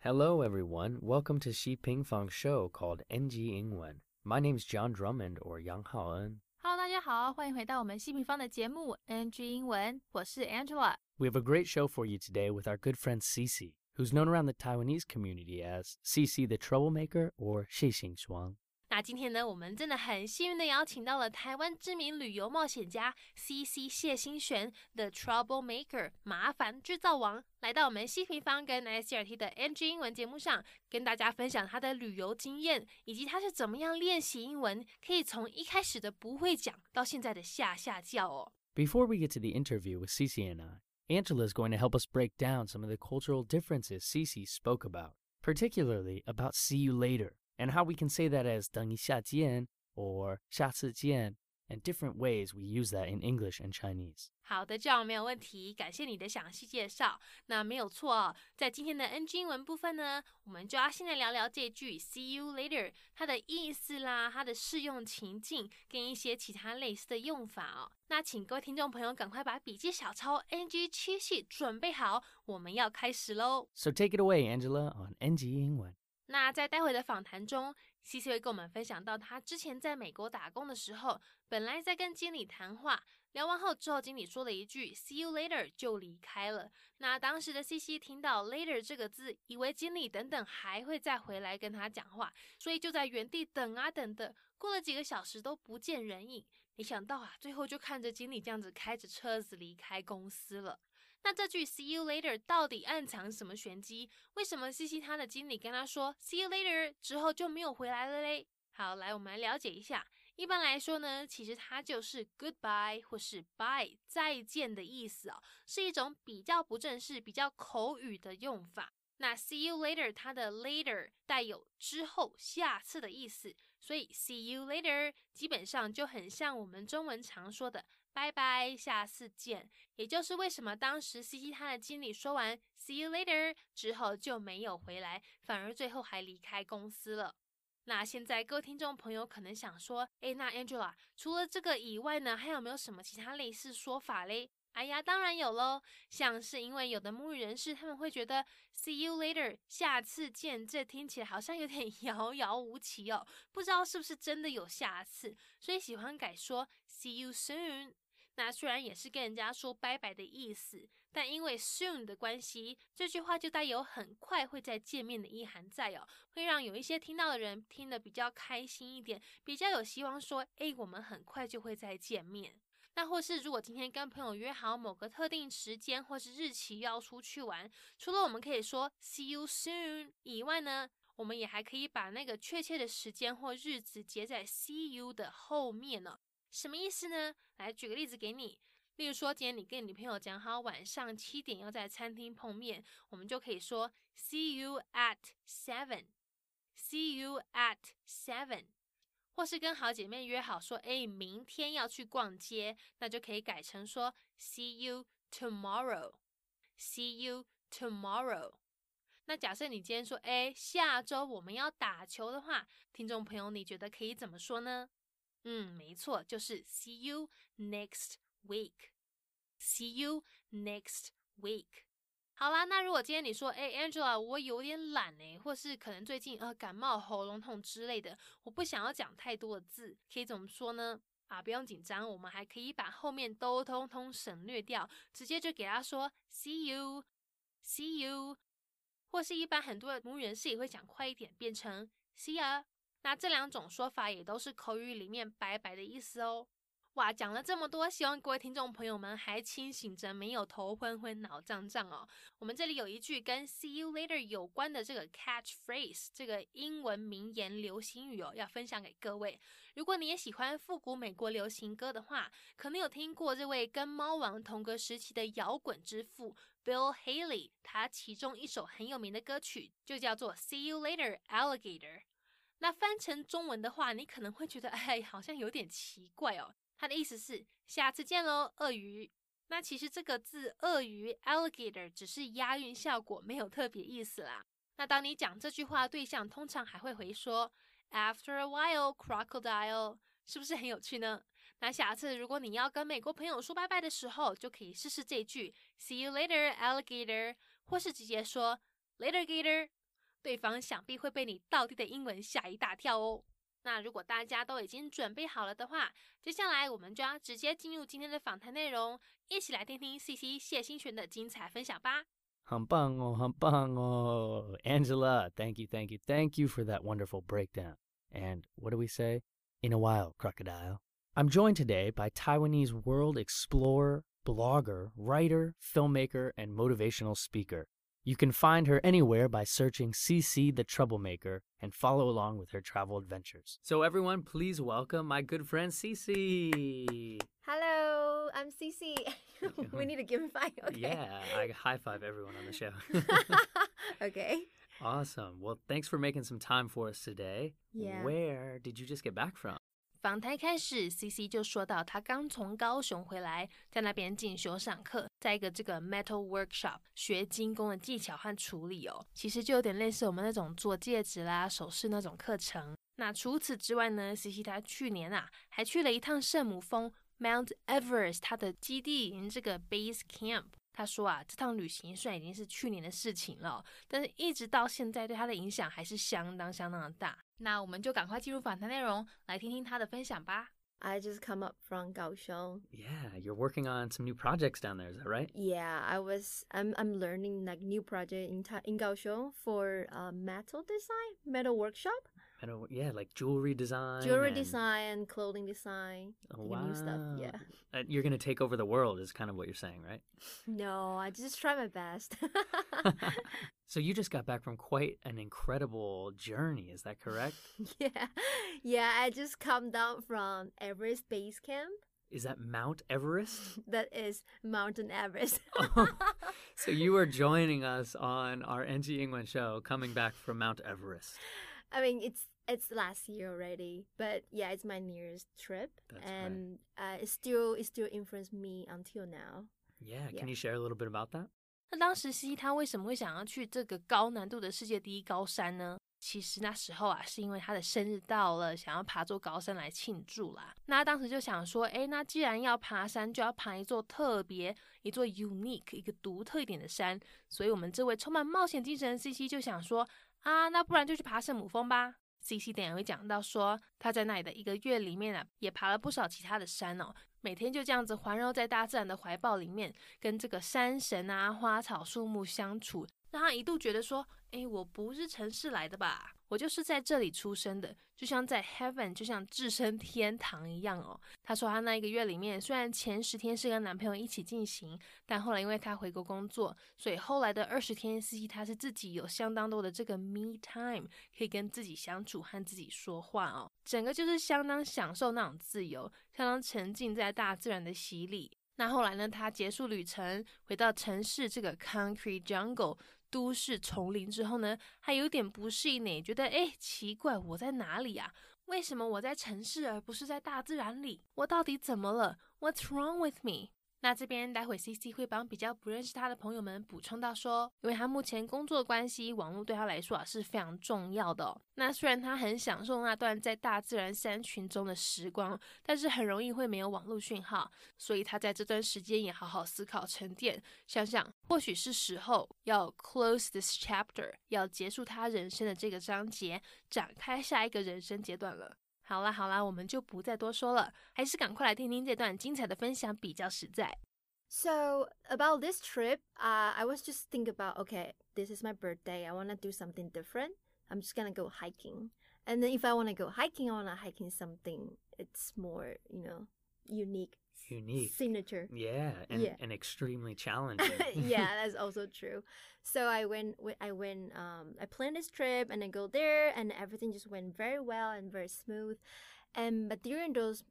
Hello, everyone. Welcome to Xi Ping Fang show called NG 英文. My name's John Drummond or Yang Haoen. Hello，大家好，欢迎回到我们西平方的节目 NG 英文，我是 Angela。 We have a great show for you today with our good friend Cici, who's known around the Taiwanese community as Cici the Troublemaker or 谢星双。 今天呢，我们真的很幸运的邀请到了台湾知名旅游冒险家 CC 谢新璇 The Trouble Maker 麻烦制造王，来到我们西平方跟 SCRT 的 NG 英文节目上，跟大家分享他的旅游经验，以及他是怎么样练习英文，可以从一开始的不会讲到现在的下下叫哦。Before we get to the interview with C.C. and I, Angela is going to help us break down some of the cultural differences C.C. spoke about, particularly about see you later and how we can say that as 等一下见 or 下次见 and different ways we use that in English and Chinese. 好的，这样没有问题，感谢你的详细介绍。那没有错哦，在今天的 NG 英文部分呢，我们就要先来聊聊这句 “see you later” 它的意思啦，它的适用情境跟一些其他类似的用法哦。那请各位听众朋友赶快把笔记小抄 NG 七系准备好，我们要开始喽。 So take it away, Angela, on NG 英文。 那在待会的访谈中西西会跟我们分享到他之前在美国打工的时候，本来在跟经理谈话，聊完后之后，经理说了一句 “see you later” 就离开了。那当时的西西听到 “later” 这个字，以为经理等等还会再回来跟他讲话，所以就在原地等啊等的，过了几个小时都不见人影。没想到啊，最后就看着经理这样子开着车子离开公司了。那这句 “see you later” 到底暗藏什么玄机？为什么西西他的经理跟他说 “see you later” 之后就没有回来了嘞？好，来我们来了解一下。一般来说呢，其实它就是 goodbye 或是 bye 再见的意思哦，是一种比较不正式、比较口语的用法。那 see you later 它的 later 带有之后、下次的意思，所以 see you later 基本上就很像我们中文常说的拜拜，下次见。也就是为什么当时 C C 他的经理说完 see you later 之后就没有回来，反而最后还离开公司了。那现在各位听众朋友可能想说，诶，那 Angela 除了这个以外呢，还有没有什么其他类似说法嘞？哎呀，当然有喽，像是因为有的母语人士他们会觉得 see you later 下次见，这听起来好像有点 遥遥无期哦，不知道是不是真的有下次，所以喜欢改说 see you soon。那虽然也是跟人家说拜拜的意思，但因为 soon 的关系，这句话就带有很快会再见面的意涵在哦，会让有一些听到的人听得比较开心一点，比较有希望说，诶，我们很快就会再见面。那或是如果今天跟朋友约好某个特定时间或是日期要出去玩，除了我们可以说 see you soon 以外呢，我们也还可以把那个确切的时间或日子接在 see you 的后面呢。什么意思呢？来举个例子给你，例如说今天你跟你朋友讲好晚上七点要在餐厅碰面，我们就可以说 see you at seven，see you at seven。或是跟好姐妹约好说，哎，明天要去逛街，那就可以改成说 see you tomorrow，see you tomorrow。那假设你今天说，哎，下周我们要打球的话，听众朋友，你觉得可以怎么说呢？嗯，没错，就是 see you next week。See you next week。好啦，那如果今天你说，哎，Angela，我有点懒哎，或是可能最近呃感冒、喉咙痛之类的，我不想要讲太多的字，可以怎么说呢？啊，不用紧张，我们还可以把后面都通通省略掉，直接就给他说 see you，see you，或是一般很多的母语人士也会讲快一点，变成 see ya。那这两种说法也都是口语里面拜拜的意思哦。哇，讲了这么多，希望各位听众朋友们还清醒着，没有头昏昏、脑胀胀哦。我们这里有一句跟 “see you later” 有关的这个 catchphrase，这个英文名言流行语哦，要分享给各位。如果你也喜欢复古美国流行歌的话，可能有听过这位跟猫王同个时期的摇滚之父 Bill Haley，他其中一首很有名的歌曲就叫做 “See you later, alligator”。那翻成中文的话，你可能会觉得，哎，好像有点奇怪哦。它的意思是下次见喽，鳄鱼。那其实这个字鳄鱼 alligator 只是押韵效果，没有特别意思啦。那当你讲这句话对象，通常还会回说 after a while crocodile，是不是很有趣呢？那下次如果你要跟美国朋友说拜拜的时候，就可以试试这句 see you later alligator，或是直接说 later gator 对方想必会被你倒地的英文吓一大跳哦。那如果大家都已经准备好了的话，接下来我们就要直接进入今天的访谈内容，一起来听听 C C 谢新璇的精彩分享吧。很棒哦，很棒哦，Angela，thank you，thank you，thank you for that wonderful breakdown. And what do we say? In a while, crocodile. I'm joined today by Taiwanese world explorer, blogger, writer, filmmaker, and motivational speaker, you can find her anywhere by searching CC the Troublemaker and follow along with her travel adventures. So, everyone, please welcome my good friend CC. Hello, I'm CC. we need to give him five. Okay. Yeah, I high five everyone on the show. okay. awesome. Well, thanks for making some time for us today. Yeah. Where did you just get back from? 访谈开始，CC 就说到他刚从高雄回来，在那边进修上课，在一个这个 metal workshop 学精工的技巧和处理哦，其实就有点类似我们那种做戒指啦、首饰那种课程。那除此之外呢，CC 他去年啊还去了一趟圣母峰 Mount Everest，它的基地这个 base camp。他说啊，这趟旅行虽然已经是去年的事情了，但是一直到现在对他的影响还是相当相当的大。那我们就赶快进入访谈内容，来听听他的分享吧。I just come up from Kaohsiung. Yeah, you're working on some new projects down there, is that right? Yeah, I was. I'm. I'm learning like new project in Ta- in Kaohsiung for uh, metal design, metal workshop, I don't, yeah, like jewelry design. jewelry and- design, clothing design, Oh, like new stuff. Yeah. Uh, you're going to take over the world, is kind of what you're saying, right? No, I just try my best. so you just got back from quite an incredible journey, is that correct? yeah, yeah. I just come down from Everest Base Camp. Is that Mount Everest? That is Mountain Everest. Oh, so you are joining us on our NG Ingwen show coming back from Mount Everest. I mean, it's it's last year already, but yeah, it's my nearest trip, That's right. and uh, it still it still influenced me until now. Yeah, can Yeah. you share a little bit about that? 那当时西西他为什么会想要去这个高难度的世界第一高山呢？其实那时候啊，是因为他的生日到了，想要爬座高山来庆祝啦。那他当时就想说，诶，那既然要爬山，就要爬一座特别、一座 unique、一个独特一点的山。所以，我们这位充满冒险精神的 C C 就想说， 啊，那不然就去爬圣母峰吧。C C 等一下会讲到说，他在那里的一个月里面啊，也爬了不少其他的山哦。每天就这样子环绕在大自然的怀抱里面，跟这个山神啊、花草树木相处，让他一度觉得说：“诶，我不是城市来的吧？我就是在这里出生的，就像在 heaven，就像置身天堂一样哦。”他说他那一个月里面，虽然前十天是跟男朋友一起进行，但后来因为他回国工作，所以后来的二十天，司机他是自己有相当多的这个 me time，可以跟自己相处和自己说话哦，整个就是相当享受那种自由，相当沉浸在大自然的洗礼。那后来呢？他结束旅程，回到城市这个 concrete jungle 都市丛林之后呢，还有点不适应呢，觉得诶奇怪，我在哪里啊？为什么我在城市而不是在大自然里？我到底怎么了？What's wrong with me？那这边待会 C C 会帮比较不认识他的朋友们补充到说，因为他目前工作关系，网络对他来说啊是非常重要的、哦。那虽然他很享受那段在大自然山群中的时光，但是很容易会没有网络讯号，所以他在这段时间也好好思考沉淀，想想或许是时候要 close this chapter，要结束他人生的这个章节，展开下一个人生阶段了。好啦好啦，我们就不再多说了，还是赶快来听听这段精彩的分享比较实在。 So about this trip, uh, I was just thinking about okay, this is my birthday. I want to do something different. I'm just gonna go hiking, and then if I want to go hiking, I want to hiking something. It's more, you know, unique, Unique. signature. Yeah, and, Yeah. and extremely challenging. yeah, that's also true. So I went, I went, um, I planned this trip and I go there, and everything just went very well and very smooth. And but during those,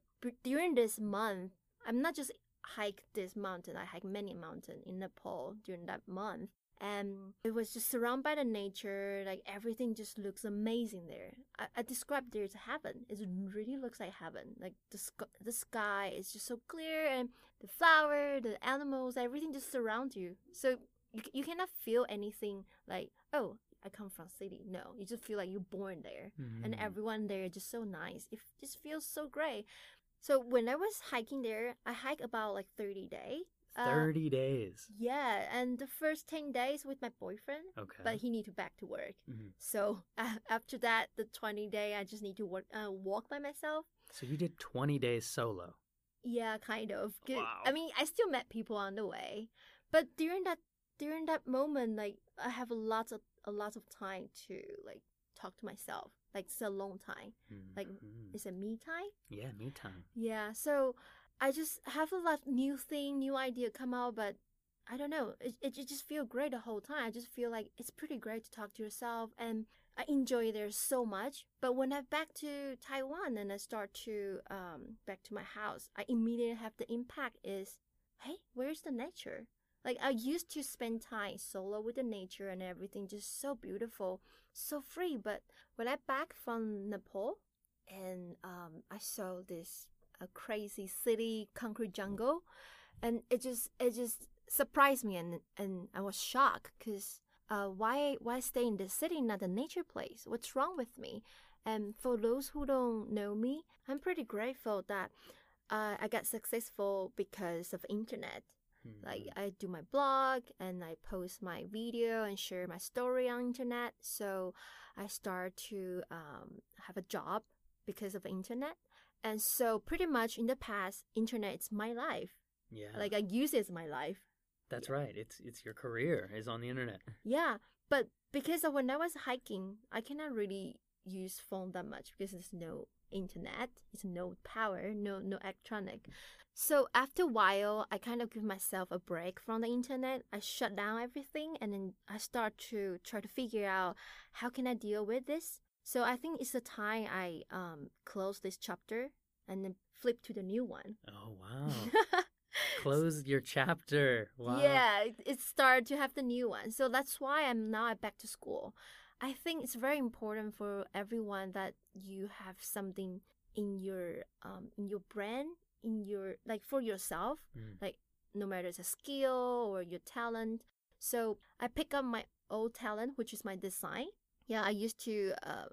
during this month, I'm not just hike this mountain. I hike many mountain in Nepal during that month. And it was just surrounded by the nature, like everything just looks amazing there. I, I described there as heaven. It really looks like heaven. Like the sky, the sky is just so clear, and the flower, the animals, everything just surrounds you. So you, you cannot feel anything like, oh, I come from city. No, you just feel like you're born there. And Mhm. everyone there is just so nice. It just feels so great. So when I was hiking there, I hiked about like 30 Uh, 30 days. Yeah, and the first 10 days with my boyfriend, Okay. but he need to back to work. Mhm. So uh, after that, the 20 day, I just need to work, uh, walk by myself. So you did 20 days solo. Yeah, kind of. Wow. I mean, I still met people on the way, but during that during that moment, like I have a lot of a lot of time to like talk to myself. Like it's a long time. Like Mhm. it's a me time. yeah, me time. Yeah. So I just have a lot new thing, new idea come out, but I don't know. It it, just feel great the whole time. I just feel like it's pretty great to talk to yourself and. I enjoy there so much, but when I back to Taiwan and I start to um back to my house, I immediately have the impact is, hey, where's the nature? Like I used to spend time solo with the nature and everything, just so beautiful, so free. But when I back from Nepal, and um, I saw this a crazy city, concrete jungle, and it just it just surprised me, and and I was shocked because uh, why why stay in the city, not the nature place? What's wrong with me? And for those who don't know me, I'm pretty grateful that uh, I got successful because of internet. Like Mhm. I do my blog and I post my video and share my story on internet. So I start to um, have a job because of internet. And so pretty much in the past, internet's my life. yeah. Like I use it as my life. That's right. It's it's your career is on the internet. Yeah, but because of when I was hiking, I cannot really use phone that much because there's no internet, it's no power, no no electronic. So after a while, I kind of give myself a break from the internet. I shut down everything and then I start to try to figure out how can I deal with this. So I think it's the time I um close this chapter and then flip to the new one. Oh wow. Close your chapter. Wow. Yeah, it, it started to have the new one. So that's why I'm now back to school. I think it's very important for everyone that you have something in your um in your brand, in your like for yourself, Mm. like no matter it's a skill or your talent. So I pick up my old talent, which is my design. Yeah, I used to uh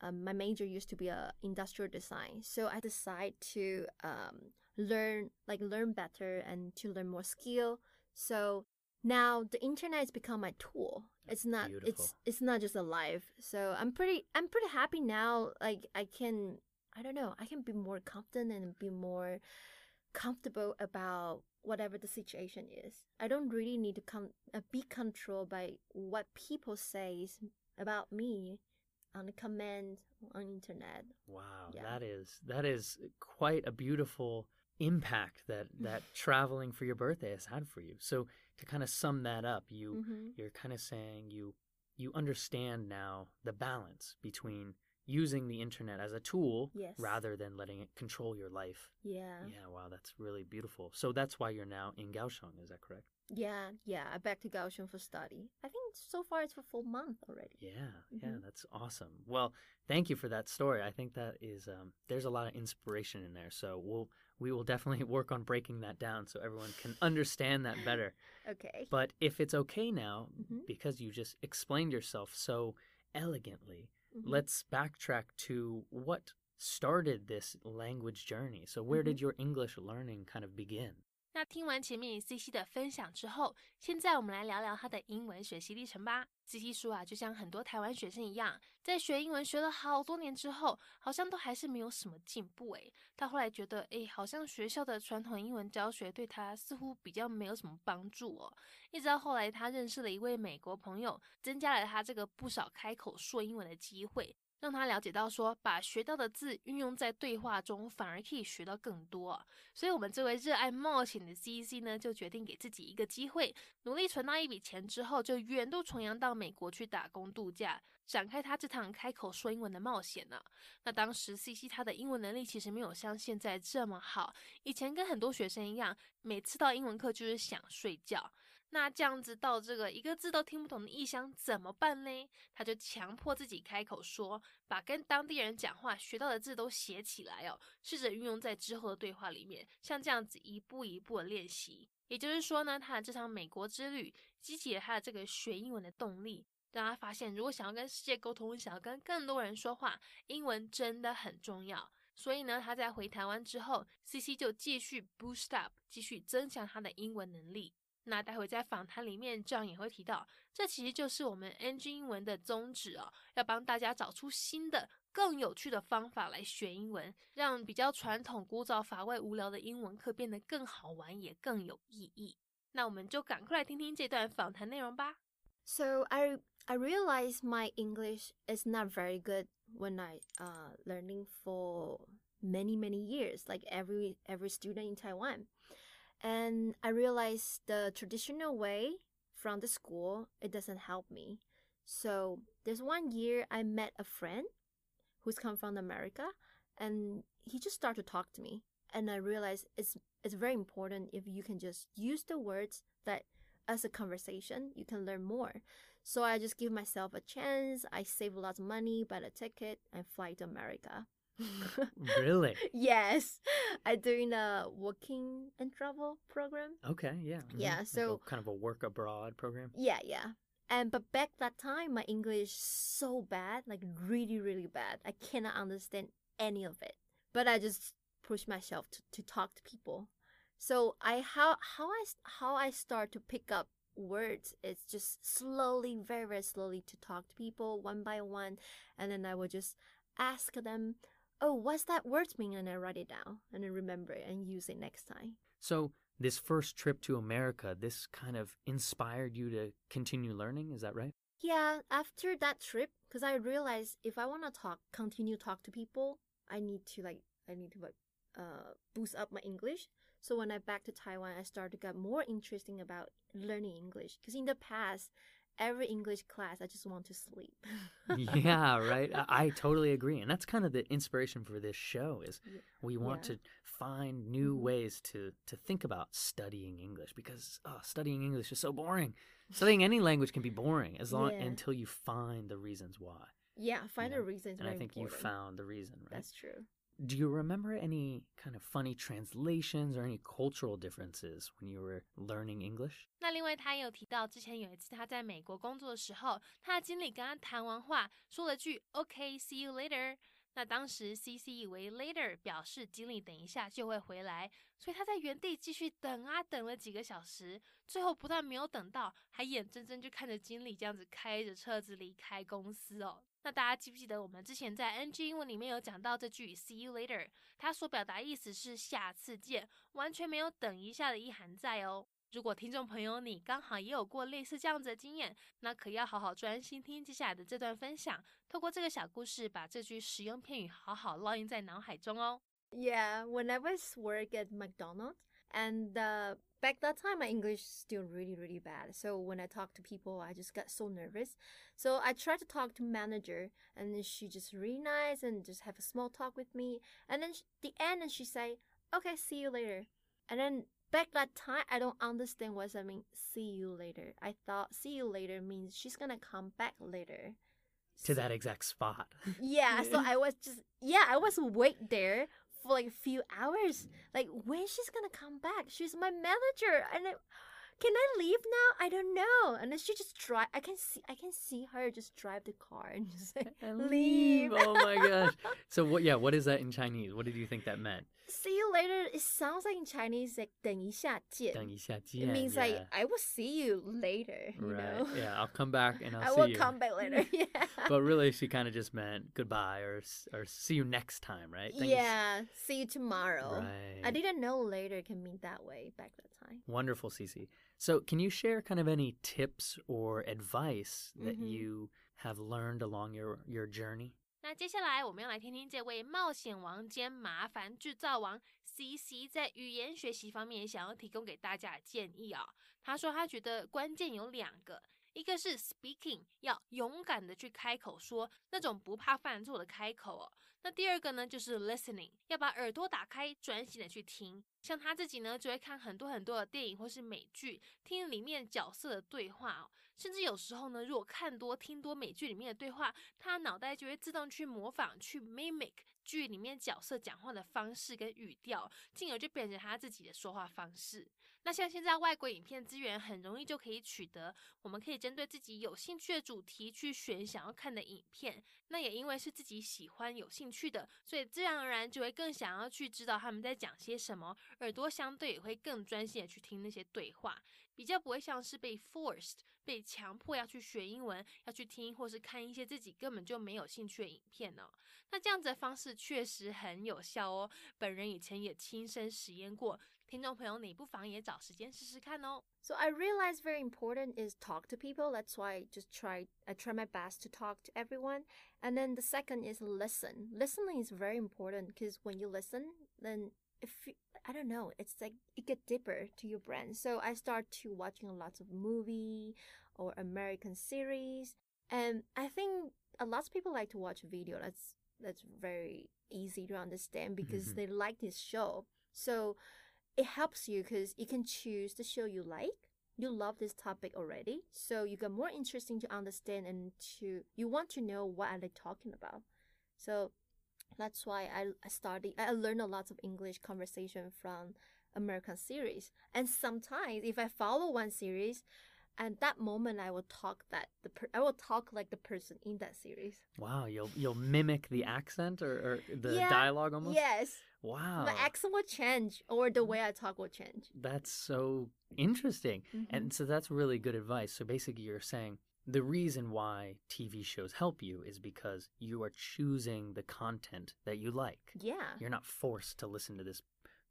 um, my major used to be a industrial design. So I decided to um, learn like learn better and to learn more skill. So now the internet has become my tool. It's not Beautiful. it's it's not just a life. So I'm pretty I'm pretty happy now. Like I can I don't know, I can be more confident and be more comfortable about whatever the situation is. I don't really need to come uh, be controlled by what people says about me on the comment on internet. Wow, Yeah. that is that is quite a beautiful impact that that traveling for your birthday has had for you. So to kind of sum that up, you hmm you're kind of saying you you understand now the balance between using the internet as a tool Yes. rather than letting it control your life. Yeah. Yeah, wow, that's really beautiful. So that's why you're now in Kaohsiung, is that correct? Yeah, yeah. Back to Kaohsiung for study. I think so far it's for full month already. Yeah, yeah, Mhm. that's awesome. Well, thank you for that story. I think that is um, there's a lot of inspiration in there. So we'll we will definitely work on breaking that down so everyone can understand that better. Okay. But if it's okay now, Mhm. because you just explained yourself so elegantly, Mhm. let's backtrack to what started this language journey. So where did your English learning kind of begin? 那听完前面 C C 的分享之后，现在我们来聊聊他的英文学习历程吧。C C 说啊，就像很多台湾学生一样，在学英文学了好多年之后，好像都还是没有什么进步诶。他后来觉得，诶，好像学校的传统英文教学对他似乎比较没有什么帮助哦。一直到后来，他认识了一位美国朋友，增加了他这个不少开口说英文的机会。让他了解到说，把学到的字运用在对话中，反而可以学到更多。所以，我们这位热爱冒险的 C C 呢，就决定给自己一个机会，努力存到一笔钱之后，就远渡重洋到美国去打工度假，展开他这趟开口说英文的冒险呢。那当时 C C 他的英文能力其实没有像现在这么好，以前跟很多学生一样，每次到英文课就是想睡觉。那这样子到这个一个字都听不懂的异乡怎么办呢？他就强迫自己开口说，把跟当地人讲话学到的字都写起来哦，试着运用在之后的对话里面，像这样子一步一步的练习。也就是说呢，他的这场美国之旅激起了他的这个学英文的动力，让他发现，如果想要跟世界沟通，想要跟更多人说话，英文真的很重要。所以呢，他在回台湾之后，CC 就继续 boost up，继续增强他的英文能力。那待会在访谈里面，这样也会提到，这其实就是我们 NG 英文的宗旨哦，要帮大家找出新的、更有趣的方法来学英文，让比较传统、枯燥、乏味、无聊的英文课变得更好玩，也更有意义。那我们就赶快来听听这段访谈内容吧。So I I realize my English is not very good when I uh learning for many many years, like every every student in Taiwan. And I realized the traditional way from the school it doesn't help me. So there's one year I met a friend who's come from America and he just started to talk to me and I realized it's it's very important if you can just use the words that as a conversation you can learn more. So I just give myself a chance. I save a lot of money, buy a ticket, and fly to America. Really? yes, I'm doing a working and travel program. Okay, yeah. mhm. Yeah, Like so- kind of a work abroad program. Yeah, yeah. And but back that time, my English so bad, like really, really bad. I cannot understand any of it. But I just push myself to, to talk to people. So I how how I how I start to pick up words is just slowly, very very slowly to talk to people one by one, and then I will just ask them, "Oh, what's that word mean?" And I write it down and I remember it and use it next time. So, this first trip to America, this kind of inspired you to continue learning, is that right? Yeah, after that trip, because I realized if I want to talk, continue talk to people, I need to like, I need to like, uh, boost up my English. So when I back to Taiwan, I started to get more interesting about learning English. Because in the past, every English class, I just want to sleep. yeah, right. I, I totally agree, and that's kind of the inspiration for this show. Is Yeah. we want Yeah. to find new Mhm. ways to to think about studying English because oh, studying English is so boring. Studying any language can be boring as long Yeah. until you find the reasons why. yeah, find Yeah. a reason. is And I think you found the reason, right? That's true. Do you remember any kind of funny translations or any cultural differences when you were learning English? 那另外，他也有提到，之前有一次他在美国工作的时候，他的经理跟他谈完话，说了句 “OK，see、you later”。那当时 CC 以为 later 表示经理等一下就会回来，所以他在原地继续等啊等了几个小时，最后不但没有等到，还眼睁睁就看着经理这样子开着车子离开公司哦。 那大家记不记得我们之前在 NG 英文里面有讲到这句 “see you later”，它所表达意思是下次见，完全没有等一下的意涵在哦。如果听众朋友你刚好也有过类似这样子的经验，那可要好好专心听接下来的这段分享，透过这个小故事，把这句实用片语好好烙印在脑海中哦。Yeah, when I was work at McDonald's, and uh, back that time, my English is still really, really bad. So when I talk to people, I just got so nervous. So I tried to talk to manager, and then she just really nice and just have a small talk with me. And then sh- the end, and she say, "Okay, see you later." And then back that time, I don't understand what I mean. See you later. I thought see you later means she's gonna come back later. To that exact spot. Yeah, so I was just yeah, I was wait there for like a few hours. Like when she's gonna come back? She's my manager, and can I leave now? I don't know. And then she just drive. I can see I can see her just drive the car and just like And leave. Oh my gosh. So what yeah, what is that in Chinese? What did you think that meant? see you later. It sounds like in Chinese like 等一下见.等一下 It 见, means yeah. like I will see you later. You right. know. Yeah, I'll come back and I'll I see will you. come back later. Yeah. But really she kind of just meant goodbye or s- or see you next time, right? Thank you s- yeah. See you tomorrow. Right. I didn't know later can mean that way back that time. Wonderful, Cece. So, can you share kind of any tips or advice that Mhm. you have learned along your your journey? 那接下来我们要来听听这位冒险王兼麻烦制造王 CC 在语言学习方面想要提供给大家的建议啊、他说他觉得关键有两个， 一个是 speaking 要勇敢的去开口说，那种不怕犯错的开口哦。那第二个呢，就是 listening，要把耳朵打开，专心的去听。像他自己呢，就会看很多很多的电影或是美剧，听里面角色的对话哦。甚至有时候呢，如果看多听多美剧里面的对话，他脑袋就会自动去模仿、去 mimic，剧里面角色讲话的方式跟语调，进而就变成他自己的说话方式。那像现在外国影片资源很容易就可以取得，我们可以针对自己有兴趣的主题去选想要看的影片。那也因为是自己喜欢、有兴趣的，所以自然而然就会更想要去知道他们在讲些什么，耳朵相对也会更专心的去听那些对话，比较不会像是被 forced 被强迫要去学英文，要去听或是看一些自己根本就没有兴趣的影片呢。那这样子的方式确实很有效哦，本人以前也亲身实验过。听众朋友，你不妨也找时间试试看哦。So I realize very important is talk to people. That's why I just try I try my best to talk to everyone. And then the second is listen. Listening is very important because when you listen, then if you, I don't know, it's like you get deeper to your brain. So I start to watching lots of movie or American series, and I think a lot of people like to watch video. That's that's very easy to understand because Mhm. they like this show. So it helps you because you can choose the show you like. You love this topic already, so you get more interesting to understand and to you want to know what are they talking about. So that's why I, I started I learned a lot of English conversation from American series. And sometimes if I follow one series, at that moment I will talk that the per, I will talk like the person in that series. Wow, you'll you'll mimic the mm. accent or, or the Yeah, dialogue almost. Yes, Wow. my accent will change or the way I talk will change. That's so interesting. Mhm. And so that's really good advice. So basically, you're saying the reason why TV shows help you is because you are choosing the content that you like. yeah, You're not forced to listen to this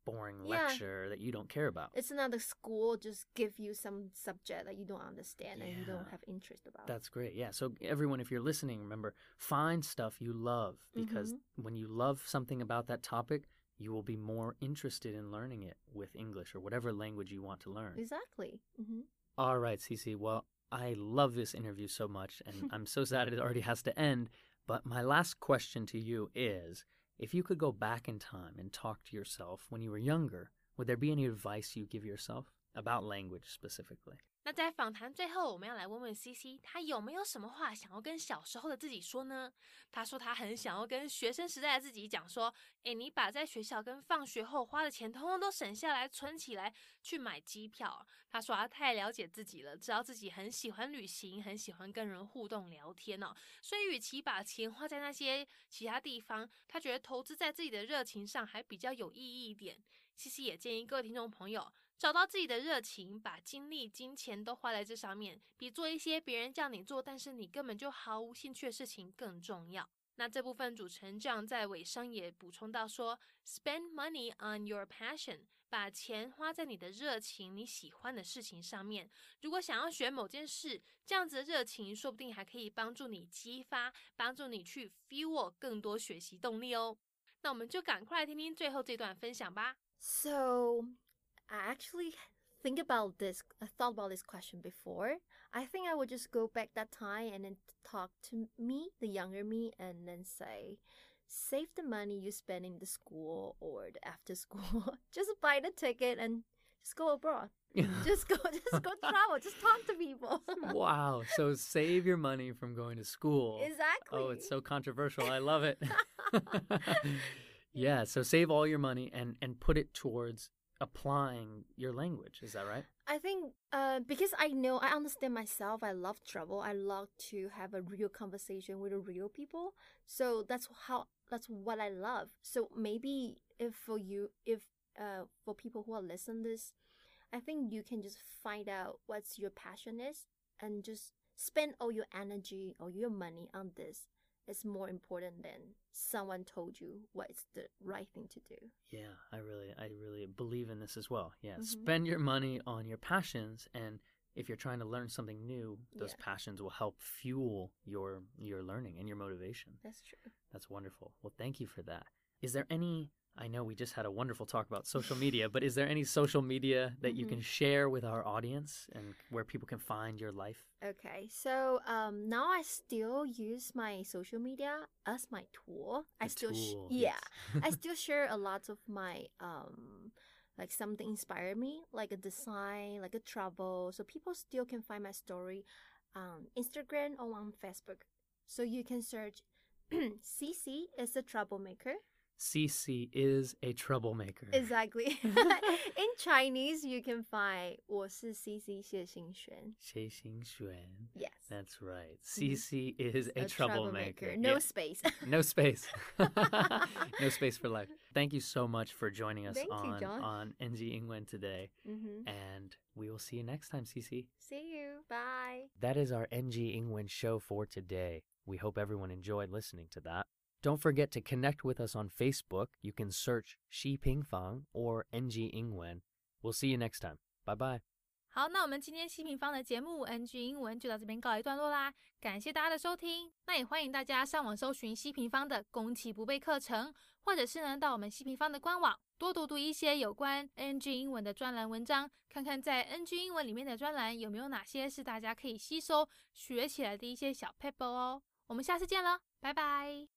boring Yeah. lecture that you don't care about. it's not the school just give you some subject that you don't understand and you don't have interest about. That's great. Yeah. So everyone, if you're listening, remember find stuff you love because Mm-hmm. when you love something about that topic, you will be more interested in learning it with English or whatever language you want to learn. exactly. hmm All right, Cece. Well, I love this interview so much, and I'm so sad it already has to end. But my last question to you is if you could go back in time and talk to yourself when you were younger, would there be any advice you give yourself about language specifically? 那在访谈最后，我们要来问问 C C，他有没有什么话想要跟小时候的自己说呢？他说他很想要跟学生时代的自己讲说：“诶，你把在学校跟放学后花的钱，通通都省下来，存起来去买机票。”他说他太了解自己了，知道自己很喜欢旅行，很喜欢跟人互动聊天哦。所以，与其把钱花在那些其他地方，他觉得投资在自己的热情上还比较有意义一点。C C 也建议各位听众朋友。找到自己的热情，把精力、金钱都花在这上面，比做一些别人叫你做，但是你根本就毫无兴趣的事情更重要。那这部分主持人这样在尾声也补充到说：“Spend money on your passion，把钱花在你的热情、你喜欢的事情上面。如果想要学某件事，这样子的热情说不定还可以帮助你激发，帮助你去 fuel 更多学习动力哦。那我们就赶快来听听最后这段分享吧。So I actually think about this. I thought about this question before. I think I would just go back that time and then talk to me, the younger me, and then say, save the money you spend in the school or the after school. just buy the ticket and just go abroad. just go, just go travel. Just talk to people. wow. So save your money from going to school. exactly. Oh, it's so controversial. I love it. yeah, so save all your money and and put it towards applying your language. Is that right? I think uh, because I know I understand myself, I love travel. I love to have a real conversation with real people. So that's how that's what I love. So maybe if for you, if uh, for people who are listening this, I think you can just find out what's your passion is and just spend all your energy or your money on this. It's more important than someone told you what is the right thing to do. Yeah, I really I really believe in this as well. Yeah, Mhm. spend your money on your passions and if you're trying to learn something new, those Yeah. passions will help fuel your your learning and your motivation. That's true. That's wonderful. Well, thank you for that. Is there any I know we just had a wonderful talk about social media, but is there any social media that you Mhm. can share with our audience and where people can find your life? Okay, so um, now I still use my social media as my tool. I The still, sh- tool, yeah, yes. I still share a lot of my um, like something inspire me, like a design, like a travel. So people still can find my story on Instagram or on Facebook. So you can search CC is a troublemaker. CC is a troublemaker. Exactly. In Chinese, you can find 我是 CC 谢欣璇. 谢欣璇. Yes. That's right. CC is a, troublemaker. No Yeah. space. no space. no space for life. Thank you so much for joining us Thank you, on John. on NG Ingwen today. hmm And we will see you next time, CC. See you. Bye. That is our NG Ingwen show for today. We hope everyone enjoyed listening to that. Don't forget to connect with us on Facebook. You can search Xi Pingfang or NG Ingwen. We'll see you next time. Bye bye. 好，那我们今天西平方的节目 NG 英文就到这边告一段落啦，感谢大家的收听。那也欢迎大家上网搜寻西平方的攻其不备课程，或者是呢到我们西平方的官网多读读一些有关 NG 英文的专栏文章，看看在 NG 英文里面的专栏有没有哪些是大家可以吸收学起来的一些小 paper 哦。我们下次见了，拜拜。